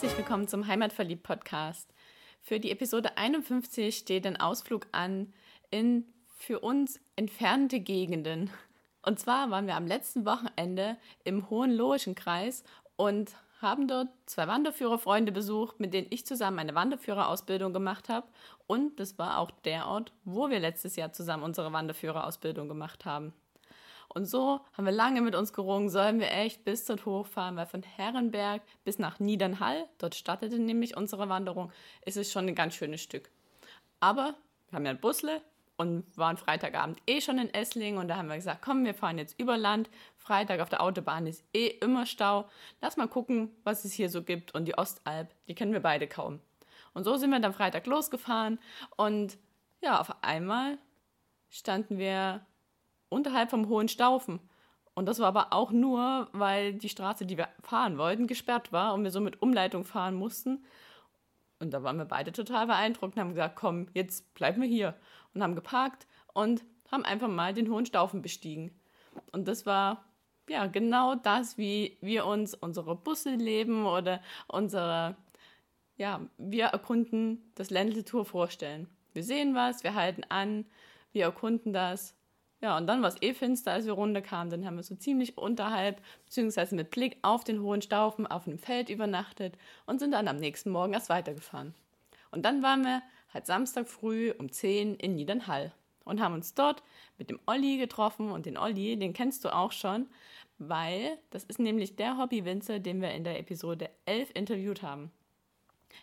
herzlich willkommen zum Heimatverliebt Podcast. Für die Episode 51 steht ein Ausflug an in für uns entfernte Gegenden. Und zwar waren wir am letzten Wochenende im Hohenlohischen Kreis und haben dort zwei Wanderführerfreunde besucht, mit denen ich zusammen eine Wanderführerausbildung gemacht habe. Und das war auch der Ort, wo wir letztes Jahr zusammen unsere Wanderführerausbildung gemacht haben. Und so haben wir lange mit uns gerungen, sollen wir echt bis dort hochfahren, weil von Herrenberg bis nach Niedernhall, dort startete nämlich unsere Wanderung, ist es schon ein ganz schönes Stück. Aber wir haben ja ein Busle und waren Freitagabend eh schon in Esslingen und da haben wir gesagt, komm, wir fahren jetzt über Land. Freitag auf der Autobahn ist eh immer Stau. Lass mal gucken, was es hier so gibt. Und die Ostalb, die kennen wir beide kaum. Und so sind wir dann Freitag losgefahren und ja, auf einmal standen wir unterhalb vom Hohen Staufen. Und das war aber auch nur, weil die Straße, die wir fahren wollten, gesperrt war und wir so mit Umleitung fahren mussten. Und da waren wir beide total beeindruckt und haben gesagt, komm, jetzt bleiben wir hier. Und haben geparkt und haben einfach mal den Hohen Staufen bestiegen. Und das war ja genau das, wie wir uns unsere Busse leben oder unsere, ja, wir erkunden das Ländle Tour vorstellen. Wir sehen was, wir halten an, wir erkunden das ja, und dann war es eh finster, als wir runterkamen. Dann haben wir so ziemlich unterhalb, beziehungsweise mit Blick auf den hohen Staufen auf einem Feld übernachtet und sind dann am nächsten Morgen erst weitergefahren. Und dann waren wir halt Samstag früh um 10 in Niedernhall und haben uns dort mit dem Olli getroffen. Und den Olli, den kennst du auch schon, weil das ist nämlich der Hobbywinzer, den wir in der Episode 11 interviewt haben.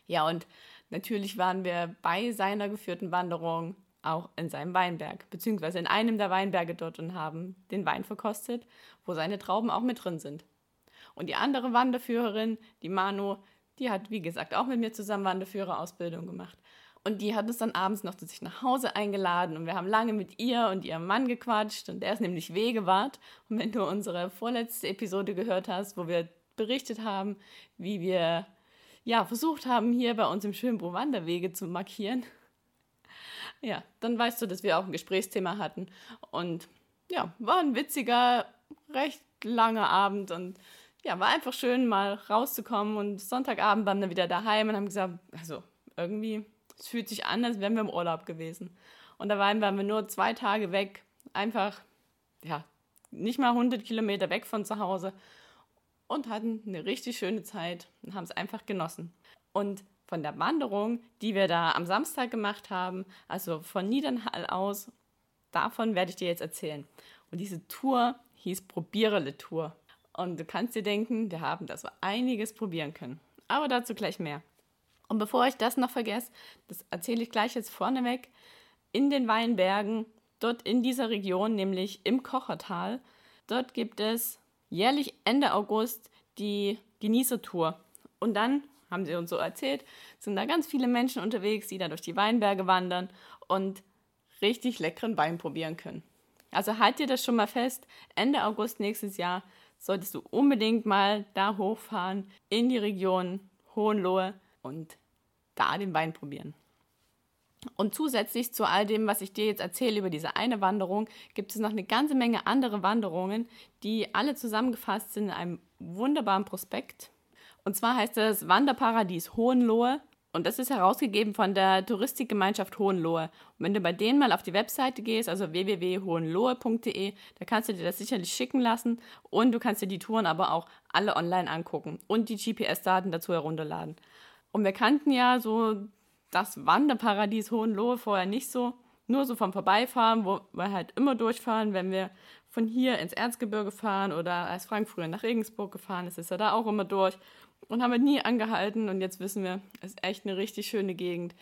Ja, und natürlich waren wir bei seiner geführten Wanderung auch in seinem Weinberg, beziehungsweise in einem der Weinberge dort und haben den Wein verkostet, wo seine Trauben auch mit drin sind. Und die andere Wanderführerin, die Manu, die hat, wie gesagt, auch mit mir zusammen Wanderführerausbildung gemacht. Und die hat uns dann abends noch zu sich nach Hause eingeladen und wir haben lange mit ihr und ihrem Mann gequatscht und der ist nämlich Wegewart. Und wenn du unsere vorletzte Episode gehört hast, wo wir berichtet haben, wie wir ja versucht haben, hier bei uns im Schönbruch Wanderwege zu markieren, ja, dann weißt du, dass wir auch ein Gesprächsthema hatten. Und ja, war ein witziger, recht langer Abend und ja, war einfach schön, mal rauszukommen. Und Sonntagabend waren wir wieder daheim und haben gesagt, also irgendwie, es fühlt sich an, als wären wir im Urlaub gewesen. Und da waren wir nur zwei Tage weg, einfach, ja, nicht mal 100 Kilometer weg von zu Hause und hatten eine richtig schöne Zeit und haben es einfach genossen. Und von der Wanderung, die wir da am Samstag gemacht haben, also von Niedernhall aus, davon werde ich dir jetzt erzählen. Und diese Tour hieß Probierele Tour. Und du kannst dir denken, wir haben da so einiges probieren können. Aber dazu gleich mehr. Und bevor ich das noch vergesse, das erzähle ich gleich jetzt vorneweg, in den Weinbergen, dort in dieser Region, nämlich im Kochertal, dort gibt es jährlich Ende August die Genießertour. Und dann haben sie uns so erzählt, sind da ganz viele Menschen unterwegs, die da durch die Weinberge wandern und richtig leckeren Wein probieren können. Also halt dir das schon mal fest, Ende August nächstes Jahr solltest du unbedingt mal da hochfahren in die Region Hohenlohe und da den Wein probieren. Und zusätzlich zu all dem, was ich dir jetzt erzähle über diese eine Wanderung, gibt es noch eine ganze Menge andere Wanderungen, die alle zusammengefasst sind in einem wunderbaren Prospekt, und zwar heißt es Wanderparadies Hohenlohe. Und das ist herausgegeben von der Touristikgemeinschaft Hohenlohe. Und wenn du bei denen mal auf die Webseite gehst, also www.hohenlohe.de, da kannst du dir das sicherlich schicken lassen. Und du kannst dir die Touren aber auch alle online angucken und die GPS-Daten dazu herunterladen. Und wir kannten ja so das Wanderparadies Hohenlohe vorher nicht so. Nur so vom Vorbeifahren, wo wir halt immer durchfahren, wenn wir von hier ins Erzgebirge fahren oder als Frank früher nach Regensburg gefahren ist, ist er da auch immer durch und haben wir nie angehalten. Und jetzt wissen wir, es ist echt eine richtig schöne Gegend.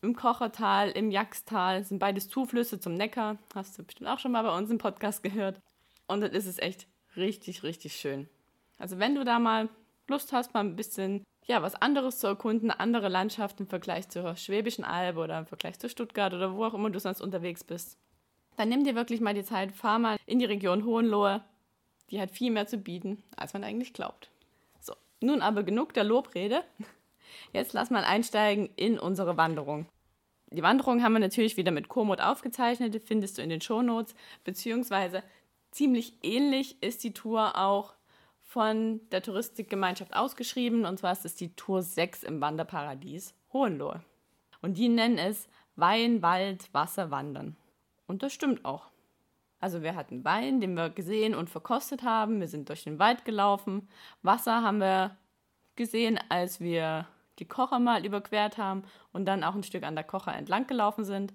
Im Kochertal, im Jaxtal sind beides Zuflüsse zum Neckar. Hast du bestimmt auch schon mal bei uns im Podcast gehört. Und dann ist es echt richtig, richtig schön. Also wenn du da mal Lust hast, mal ein bisschen ja, was anderes zu erkunden, andere Landschaften im Vergleich zur Schwäbischen Alb oder im Vergleich zu Stuttgart oder wo auch immer du sonst unterwegs bist, dann nimm dir wirklich mal die Zeit, fahr mal in die Region Hohenlohe. Die hat viel mehr zu bieten, als man eigentlich glaubt. Nun aber genug der Lobrede. Jetzt lass mal einsteigen in unsere Wanderung. Die Wanderung haben wir natürlich wieder mit Komoot aufgezeichnet, findest du in den Shownotes, beziehungsweise ziemlich ähnlich ist die Tour auch von der Touristikgemeinschaft ausgeschrieben und zwar ist es die Tour 6 im Wanderparadies Hohenlohe. Und die nennen es Wein, Wald, Wasser, Wandern. Und das stimmt auch. Also wir hatten Wein, den wir gesehen und verkostet haben. Wir sind durch den Wald gelaufen. Wasser haben wir gesehen, als wir die Kocher mal überquert haben und dann auch ein Stück an der Kocher entlang gelaufen sind.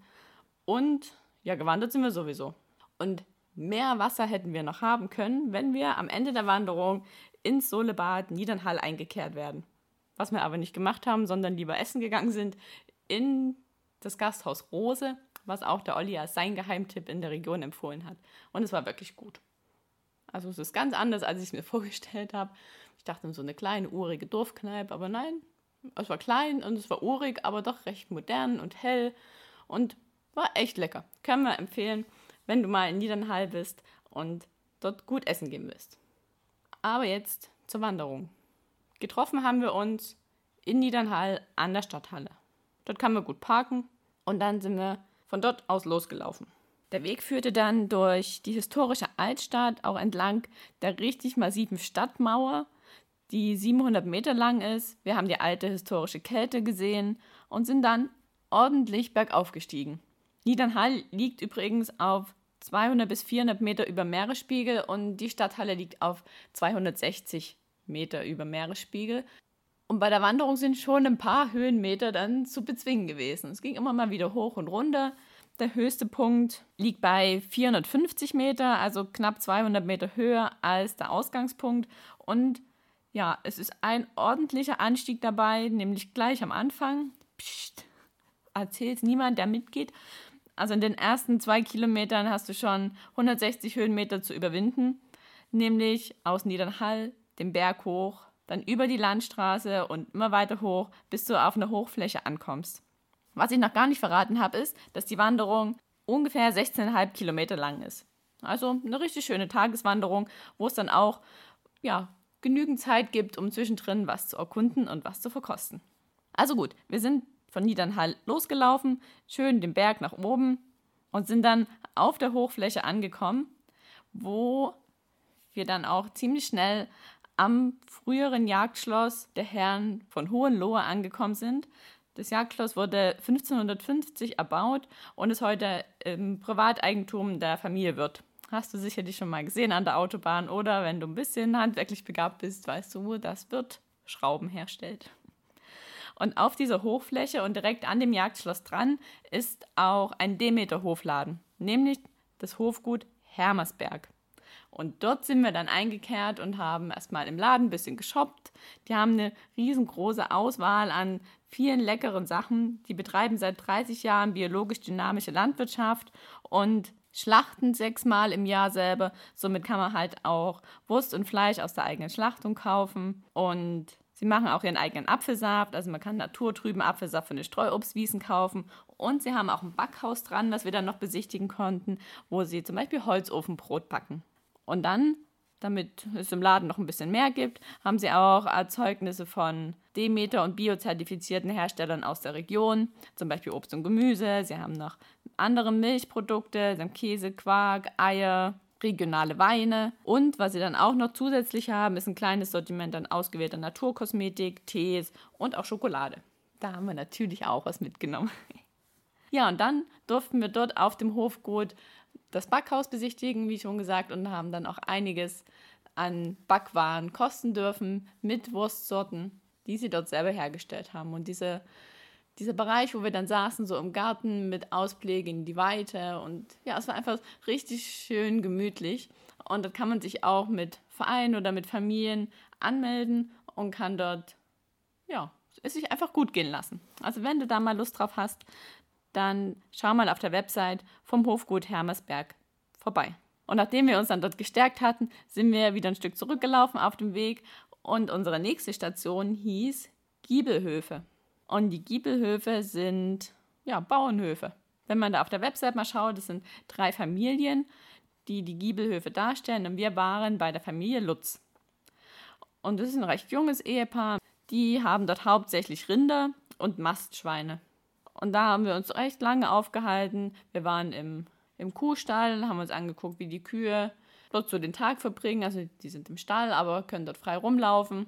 Und ja, gewandert sind wir sowieso. Und mehr Wasser hätten wir noch haben können, wenn wir am Ende der Wanderung ins Solebad Niedernhall eingekehrt werden. Was wir aber nicht gemacht haben, sondern lieber essen gegangen sind in das Gasthaus Rose, was auch der Olli als sein Geheimtipp in der Region empfohlen hat. Und es war wirklich gut. Also es ist ganz anders, als ich es mir vorgestellt habe. Ich dachte, so eine kleine, urige Dorfkneipe, aber nein, es war klein und es war urig, aber doch recht modern und hell und war echt lecker. Können wir empfehlen, wenn du mal in Niedernhall bist und dort gut essen gehen willst. Aber jetzt zur Wanderung. Getroffen haben wir uns in Niedernhall an der Stadthalle. Dort kann man gut parken und dann sind wir von dort aus losgelaufen. Der Weg führte dann durch die historische Altstadt, auch entlang der richtig massiven Stadtmauer, die 700 Meter lang ist. Wir haben die alte historische Kälte gesehen und sind dann ordentlich bergauf gestiegen. Niedernhall liegt übrigens auf 200 bis 400 Meter über Meeresspiegel und die Stadthalle liegt auf 260 Meter über Meeresspiegel. Und bei der Wanderung sind schon ein paar Höhenmeter dann zu bezwingen gewesen. Es ging immer mal wieder hoch und runter. Der höchste Punkt liegt bei 450 Meter, also knapp 200 Meter höher als der Ausgangspunkt. Und ja, es ist ein ordentlicher Anstieg dabei, nämlich gleich am Anfang. Psst, erzählt niemand, der mitgeht. Also in den ersten zwei Kilometern hast du schon 160 Höhenmeter zu überwinden, nämlich aus Niedernhall den Berg hoch dann über die Landstraße und immer weiter hoch, bis du auf eine Hochfläche ankommst. Was ich noch gar nicht verraten habe, ist, dass die Wanderung ungefähr 16,5 Kilometer lang ist. Also eine richtig schöne Tageswanderung, wo es dann auch ja, genügend Zeit gibt, um zwischendrin was zu erkunden und was zu verkosten. Also gut, wir sind von Niedernhall losgelaufen, schön den Berg nach oben und sind dann auf der Hochfläche angekommen, wo wir dann auch ziemlich schnell am früheren Jagdschloss der Herren von Hohenlohe angekommen sind. Das Jagdschloss wurde 1550 erbaut und ist heute im Privateigentum der Familie Wirth. Hast du sicherlich schon mal gesehen an der Autobahn oder wenn du ein bisschen handwerklich begabt bist, weißt du, dass Wirth Schrauben herstellt. Und auf dieser Hochfläche und direkt an dem Jagdschloss dran ist auch ein Demeter-Hofladen, nämlich das Hofgut Hermersberg. Und dort sind wir dann eingekehrt und haben erstmal im Laden ein bisschen geshoppt. Die haben eine riesengroße Auswahl an vielen leckeren Sachen. Die betreiben seit 30 Jahren biologisch dynamische Landwirtschaft und schlachten sechsmal im Jahr selber. Somit kann man halt auch Wurst und Fleisch aus der eigenen Schlachtung kaufen. Und sie machen auch ihren eigenen Apfelsaft. Also man kann naturtrüben Apfelsaft von den Streuobstwiesen kaufen. Und sie haben auch ein Backhaus dran, das wir dann noch besichtigen konnten, wo sie zum Beispiel Holzofenbrot backen. Und dann, damit es im Laden noch ein bisschen mehr gibt, haben sie auch Erzeugnisse von Demeter- und biozertifizierten Herstellern aus der Region, zum Beispiel Obst und Gemüse. Sie haben noch andere Milchprodukte, sie haben Käse, Quark, Eier, regionale Weine. Und was sie dann auch noch zusätzlich haben, ist ein kleines Sortiment an ausgewählter Naturkosmetik, Tees und auch Schokolade. Da haben wir natürlich auch was mitgenommen. Ja, und dann durften wir dort auf dem Hofgut das Backhaus besichtigen, wie schon gesagt, und haben dann auch einiges an Backwaren kosten dürfen mit Wurstsorten, die sie dort selber hergestellt haben. Und diese, dieser Bereich, wo wir dann saßen, so im Garten mit Ausblick in die Weite und ja, es war einfach richtig schön gemütlich. Und dort kann man sich auch mit Vereinen oder mit Familien anmelden und kann dort, ja, es sich einfach gut gehen lassen. Also wenn du da mal Lust drauf hast, dann schau mal auf der Website vom Hofgut Hermersberg vorbei. Und nachdem wir uns dann dort gestärkt hatten, sind wir wieder ein Stück zurückgelaufen auf dem Weg und unsere nächste Station hieß Giebelhöfe. Und die Giebelhöfe sind ja Bauernhöfe. Wenn man da auf der Website mal schaut, das sind drei Familien, die die Giebelhöfe darstellen und wir waren bei der Familie Lutz. Und das ist ein recht junges Ehepaar. Die haben dort hauptsächlich Rinder und Mastschweine. Und da haben wir uns recht lange aufgehalten. Wir waren im, im Kuhstall, haben uns angeguckt, wie die Kühe dort so den Tag verbringen. Also die sind im Stall, aber können dort frei rumlaufen.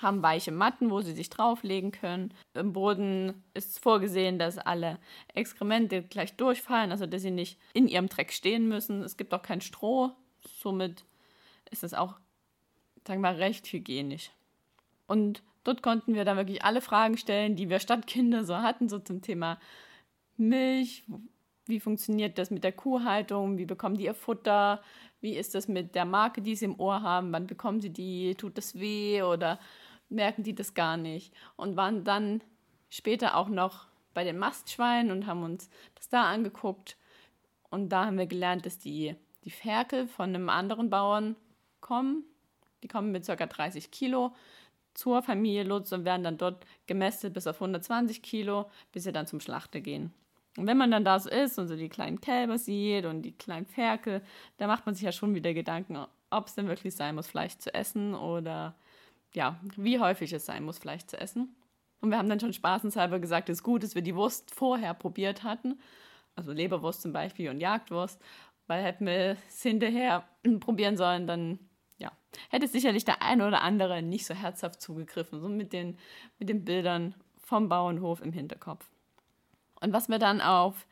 Haben weiche Matten, wo sie sich drauflegen können. Im Boden ist vorgesehen, dass alle Exkremente gleich durchfallen, also dass sie nicht in ihrem Dreck stehen müssen. Es gibt auch kein Stroh. Somit ist es auch, sagen wir mal, recht hygienisch. Und dort konnten wir dann wirklich alle Fragen stellen, die wir Stadtkinder so hatten, so zum Thema Milch, wie funktioniert das mit der Kuhhaltung, wie bekommen die ihr Futter, wie ist das mit der Marke, die sie im Ohr haben, wann bekommen sie die, tut das weh oder merken die das gar nicht. Und waren dann später auch noch bei den Mastschweinen und haben uns das da angeguckt. Und da haben wir gelernt, dass die, die Ferkel von einem anderen Bauern kommen. Die kommen mit ca. 30 Kilo zur Familie Lutz und werden dann dort gemästet bis auf 120 Kilo, bis sie dann zum Schlachter gehen. Und wenn man dann da so ist und so die kleinen Kälber sieht und die kleinen Ferkel, da macht man sich ja schon wieder Gedanken, ob es denn wirklich sein muss, Fleisch zu essen oder ja, wie häufig es sein muss, Fleisch zu essen. Und wir haben dann schon spaßenshalber gesagt, es ist gut, dass wir die Wurst vorher probiert hatten, also Leberwurst zum Beispiel und Jagdwurst, weil hätten wir es hinterher probieren sollen, dann ja, hätte sicherlich der eine oder andere nicht so herzhaft zugegriffen, so mit den, mit den Bildern vom Bauernhof im Hinterkopf. Und was wir dann auf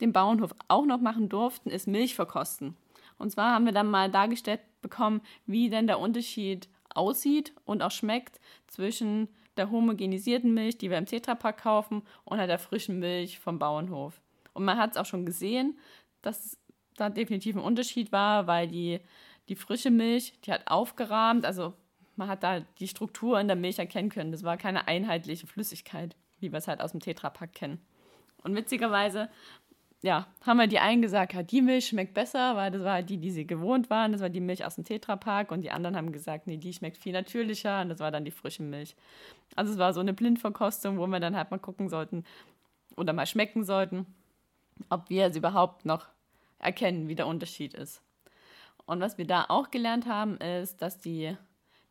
dem Bauernhof auch noch machen durften, ist Milch verkosten. Und zwar haben wir dann mal dargestellt bekommen, wie denn der Unterschied aussieht und auch schmeckt zwischen der homogenisierten Milch, die wir im Tetrapack kaufen, und der frischen Milch vom Bauernhof. Und man hat es auch schon gesehen, dass da definitiv ein Unterschied war, weil die, die frische Milch, die hat aufgerahmt, also man hat da die Struktur in der Milch erkennen können. Das war keine einheitliche Flüssigkeit, wie wir es halt aus dem Tetrapack kennen. Und witzigerweise, ja, haben wir die einen gesagt, die Milch schmeckt besser, weil das war halt die, die sie gewohnt waren. Das war die Milch aus dem Tetrapack. Und die anderen haben gesagt, nee, die schmeckt viel natürlicher. Und das war dann die frische Milch. Also es war so eine Blindverkostung, wo wir dann halt mal gucken sollten oder mal schmecken sollten, ob wir es überhaupt noch erkennen, wie der Unterschied ist. Und was wir da auch gelernt haben, ist, dass die,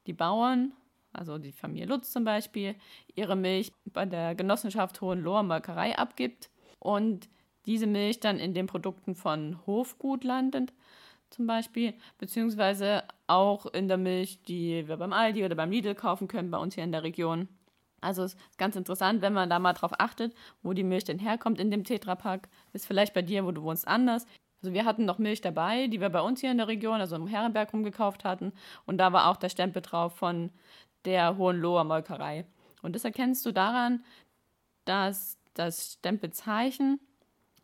die Bauern also die Familie Lutz zum Beispiel, ihre Milch bei der Genossenschaft Hohenloher Molkerei abgibt und diese Milch dann in den Produkten von Hofgut landet, zum Beispiel, beziehungsweise auch in der Milch, die wir beim Aldi oder beim Lidl kaufen können, bei uns hier in der Region. Also es ist ganz interessant, wenn man da mal drauf achtet, wo die Milch denn herkommt in dem Tetrapack. Ist vielleicht bei dir, wo du wohnst, anders. Also wir hatten noch Milch dabei, die wir bei uns hier in der Region, also im Herrenberg rumgekauft hatten. Und da war auch der Stempel drauf von der Hohenloher Molkerei. Und das erkennst du daran, dass das Stempelzeichen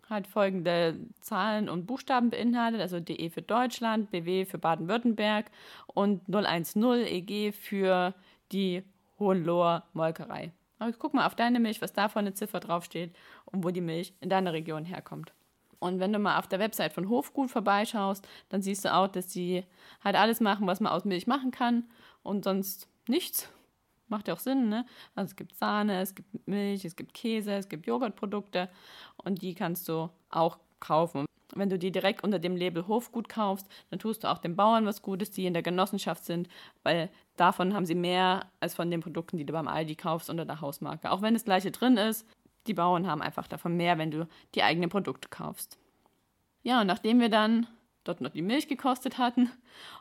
halt folgende Zahlen und Buchstaben beinhaltet, also DE für Deutschland, BW für Baden-Württemberg und 010 EG für die Hohenloher Molkerei. Aber guck mal auf deine Milch, was da eine Ziffer draufsteht und wo die Milch in deiner Region herkommt. Und wenn du mal auf der Website von Hofgut vorbeischaust, dann siehst du auch, dass sie halt alles machen, was man aus Milch machen kann und sonst nichts. Macht ja auch Sinn, ne? Also es gibt Sahne, es gibt Milch, es gibt Käse, es gibt Joghurtprodukte und die kannst du auch kaufen. Wenn du die direkt unter dem Label Hofgut kaufst, dann tust du auch den Bauern was Gutes, die in der Genossenschaft sind, weil davon haben sie mehr als von den Produkten, die du beim Aldi kaufst unter der Hausmarke. Auch wenn das gleiche drin ist, die Bauern haben einfach davon mehr, wenn du die eigenen Produkte kaufst. Ja, und nachdem wir dann dort noch die Milch gekostet hatten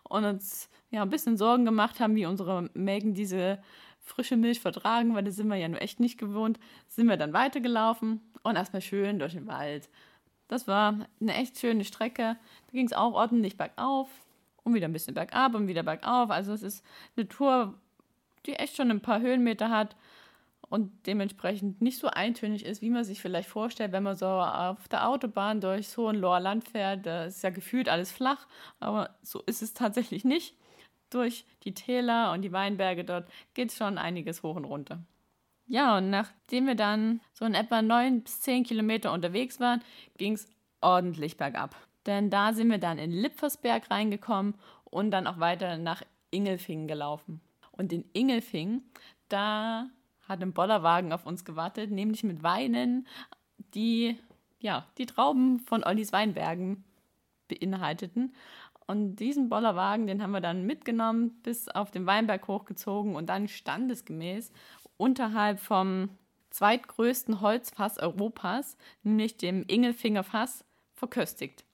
und uns ja ein bisschen Sorgen gemacht haben, wie unsere Mägen diese frische Milch vertragen, weil das sind wir ja nur echt nicht gewohnt, sind wir dann weitergelaufen und erstmal schön durch den Wald. Das war eine echt schöne Strecke. Da ging es auch ordentlich bergauf und wieder ein bisschen bergab und wieder bergauf. Also es ist eine Tour, die echt schon ein paar Höhenmeter hat und dementsprechend nicht so eintönig ist, wie man sich vielleicht vorstellt, wenn man so auf der Autobahn durchs Hohenloher Land fährt. Da ist ja gefühlt alles flach, aber so ist es tatsächlich nicht. Durch die Täler und die Weinberge dort geht es schon einiges hoch und runter. Ja, und nachdem wir dann so in etwa neun bis zehn Kilometer unterwegs waren, ging es ordentlich bergab. Denn da sind wir dann in Lipfersberg reingekommen und dann auch weiter nach Ingelfingen gelaufen. Und in Ingelfingen, da hat ein Bollerwagen auf uns gewartet, nämlich mit Weinen, die ja, die Trauben von Ollis Weinbergen beinhalteten. Und diesen Bollerwagen, den haben wir dann mitgenommen, bis auf den Weinberg hochgezogen und dann standesgemäß unterhalb vom zweitgrößten Holzfass Europas, nämlich dem Ingelfinger Fass, verköstigt.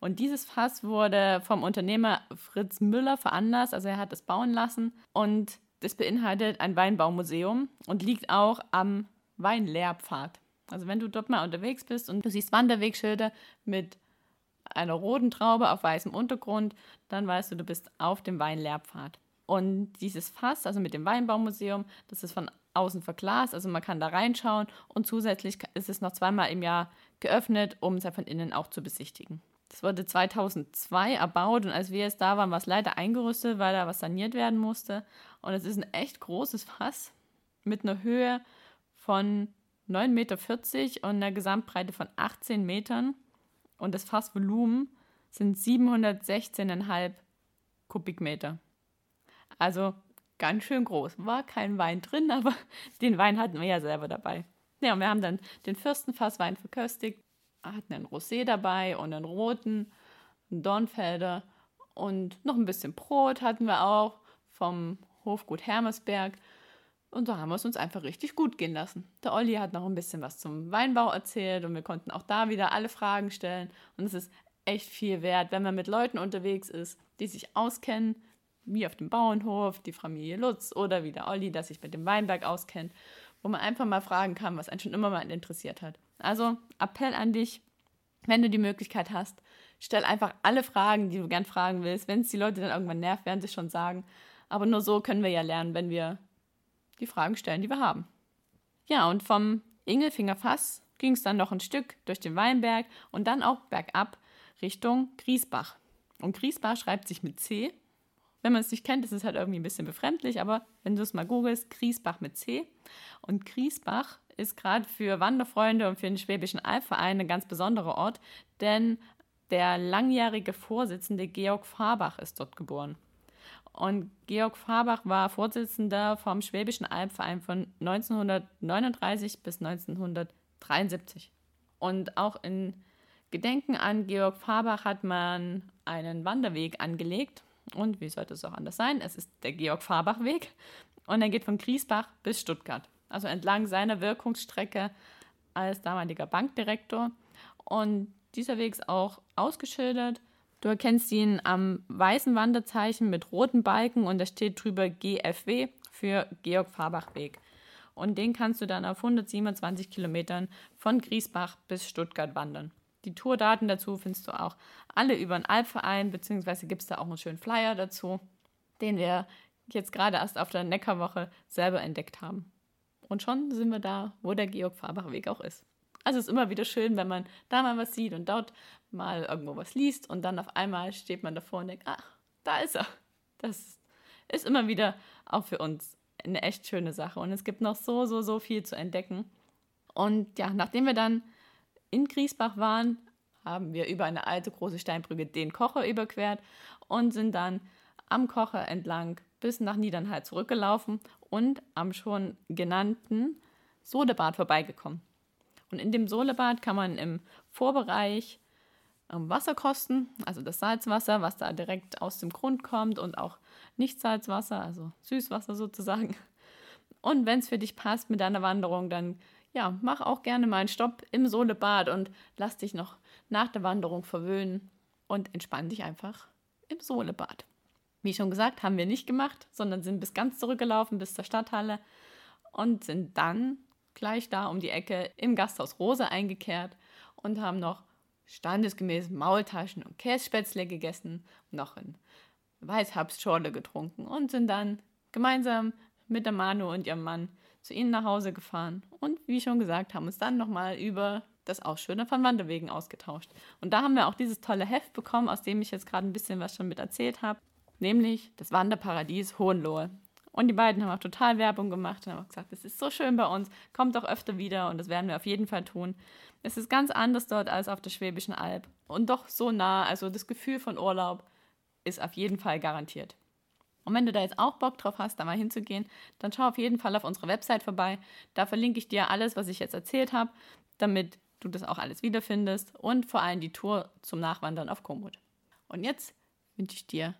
Und dieses Fass wurde vom Unternehmer Fritz Müller veranlasst, also er hat es bauen lassen. Und das beinhaltet ein Weinbaumuseum und liegt auch am Weinlehrpfad. Also wenn du dort mal unterwegs bist und du siehst Wanderwegschilder mit einer roten Traube auf weißem Untergrund, dann weißt du, du bist auf dem Weinlehrpfad. Und dieses Fass, also mit dem Weinbaumuseum, das ist von außen verglast, also man kann da reinschauen und zusätzlich ist es noch zweimal im Jahr geöffnet, um es ja von innen auch zu besichtigen. Das wurde 2002 erbaut und als wir jetzt da waren, war es leider eingerüstet, weil da was saniert werden musste. Und es ist ein echt großes Fass mit einer Höhe von 9,40 Meter und einer Gesamtbreite von 18 Metern. Und das Fassvolumen sind 716,5 Kubikmeter. Also ganz schön groß. War kein Wein drin, aber den Wein hatten wir ja selber dabei. Ja, und wir haben dann den Fürstenfasswein verköstigt, hatten einen Rosé dabei und einen roten, einen Dornfelder und noch ein bisschen Brot hatten wir auch vom Hofgut Hermersberg. Und so haben wir es uns einfach richtig gut gehen lassen. Der Olli hat noch ein bisschen was zum Weinbau erzählt und wir konnten auch da wieder alle Fragen stellen. Und es ist echt viel wert, wenn man mit Leuten unterwegs ist, die sich auskennen, wie auf dem Bauernhof, die Familie Lutz oder wie der Olli, der sich mit dem Weinberg auskennt, wo man einfach mal fragen kann, was einen schon immer mal interessiert hat. Also Appell an dich, wenn du die Möglichkeit hast, stell einfach alle Fragen, die du gern fragen willst. Wenn es die Leute dann irgendwann nervt, werden sie schon sagen. Aber nur so können wir ja lernen, wenn wir die Fragen stellen, die wir haben. Ja, und vom Ingelfinger Fass ging es dann noch ein Stück durch den Weinberg und dann auch bergab Richtung Griesbach. Und Griesbach schreibt sich mit C. Wenn man es nicht kennt, ist es halt irgendwie ein bisschen befremdlich, aber wenn du es mal googelst, Griesbach mit C. Und Griesbach ist gerade für Wanderfreunde und für den Schwäbischen Albverein ein ganz besonderer Ort, denn der langjährige Vorsitzende Georg Fahrbach ist dort geboren. Und Georg Fahrbach war Vorsitzender vom Schwäbischen Albverein von 1939 bis 1973. Und auch in Gedenken an Georg Fahrbach hat man einen Wanderweg angelegt. Und wie sollte es auch anders sein? Es ist der Georg Fahrbach Weg. Und er geht von Griesbach bis Stuttgart. Also entlang seiner Wirkungsstrecke als damaliger Bankdirektor. Und dieser Weg ist auch ausgeschildert Du erkennst ihn am weißen Wanderzeichen mit roten Balken und da steht drüber GFW für Georg Fahrbach Weg. Und den kannst du dann auf 127 Kilometern von Griesbach bis Stuttgart wandern. Die Tourdaten dazu findest du auch alle über den Alpverein, beziehungsweise gibt es da auch einen schönen Flyer dazu, den wir jetzt gerade erst auf der Neckarwoche selber entdeckt haben. Und schon sind wir da, wo der Georg Fahrbach Weg auch ist. Also es ist immer wieder schön, wenn man da mal was sieht und dort mal irgendwo was liest und dann auf einmal steht man davor und denkt, ach, da ist er. Das ist immer wieder auch für uns eine echt schöne Sache. Und es gibt noch so, so, so viel zu entdecken. Und ja, nachdem wir dann in Griesbach waren, haben wir über eine alte große Steinbrücke den Kocher überquert und sind dann am Kocher entlang bis nach Niedernhall zurückgelaufen und am schon genannten Sodebad vorbeigekommen. Und in dem Solebad kann man im Vorbereich ähm, Wasser kosten, also das Salzwasser, was da direkt aus dem Grund kommt und auch Nicht-Salzwasser, also Süßwasser sozusagen. Und wenn es für dich passt mit deiner Wanderung, dann ja, mach auch gerne mal einen Stopp im Solebad und lass dich noch nach der Wanderung verwöhnen und entspann dich einfach im Solebad. Wie schon gesagt, haben wir nicht gemacht, sondern sind bis ganz zurückgelaufen, bis zur Stadthalle und sind dann gleich da um die Ecke im Gasthaus Rose eingekehrt und haben noch standesgemäß Maultaschen und Kässpätzle gegessen, noch in Weißherbstschorle getrunken und sind dann gemeinsam mit der Manu und ihrem Mann zu ihnen nach Hause gefahren und wie schon gesagt, haben uns dann nochmal über das Ausschönen von Wanderwegen ausgetauscht. Und da haben wir auch dieses tolle Heft bekommen, aus dem ich jetzt gerade ein bisschen was schon mit erzählt habe, nämlich das Wanderparadies Hohenlohe. Und die beiden haben auch total Werbung gemacht und haben auch gesagt, es ist so schön bei uns, kommt doch öfter wieder und das werden wir auf jeden Fall tun. Es ist ganz anders dort als auf der Schwäbischen Alb und doch so nah, also das Gefühl von Urlaub ist auf jeden Fall garantiert. Und wenn du da jetzt auch Bock drauf hast, da mal hinzugehen, dann schau auf jeden Fall auf unserer Website vorbei. Da verlinke ich dir alles, was ich jetzt erzählt habe, damit du das auch alles wiederfindest und vor allem die Tour zum Nachwandern auf Komoot. Und jetzt wünsche ich dir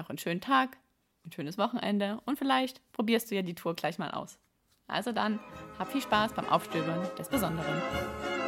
noch einen schönen Tag, ein schönes Wochenende und vielleicht probierst du ja die Tour gleich mal aus. Also dann, hab viel Spaß beim Aufstöbern des Besonderen.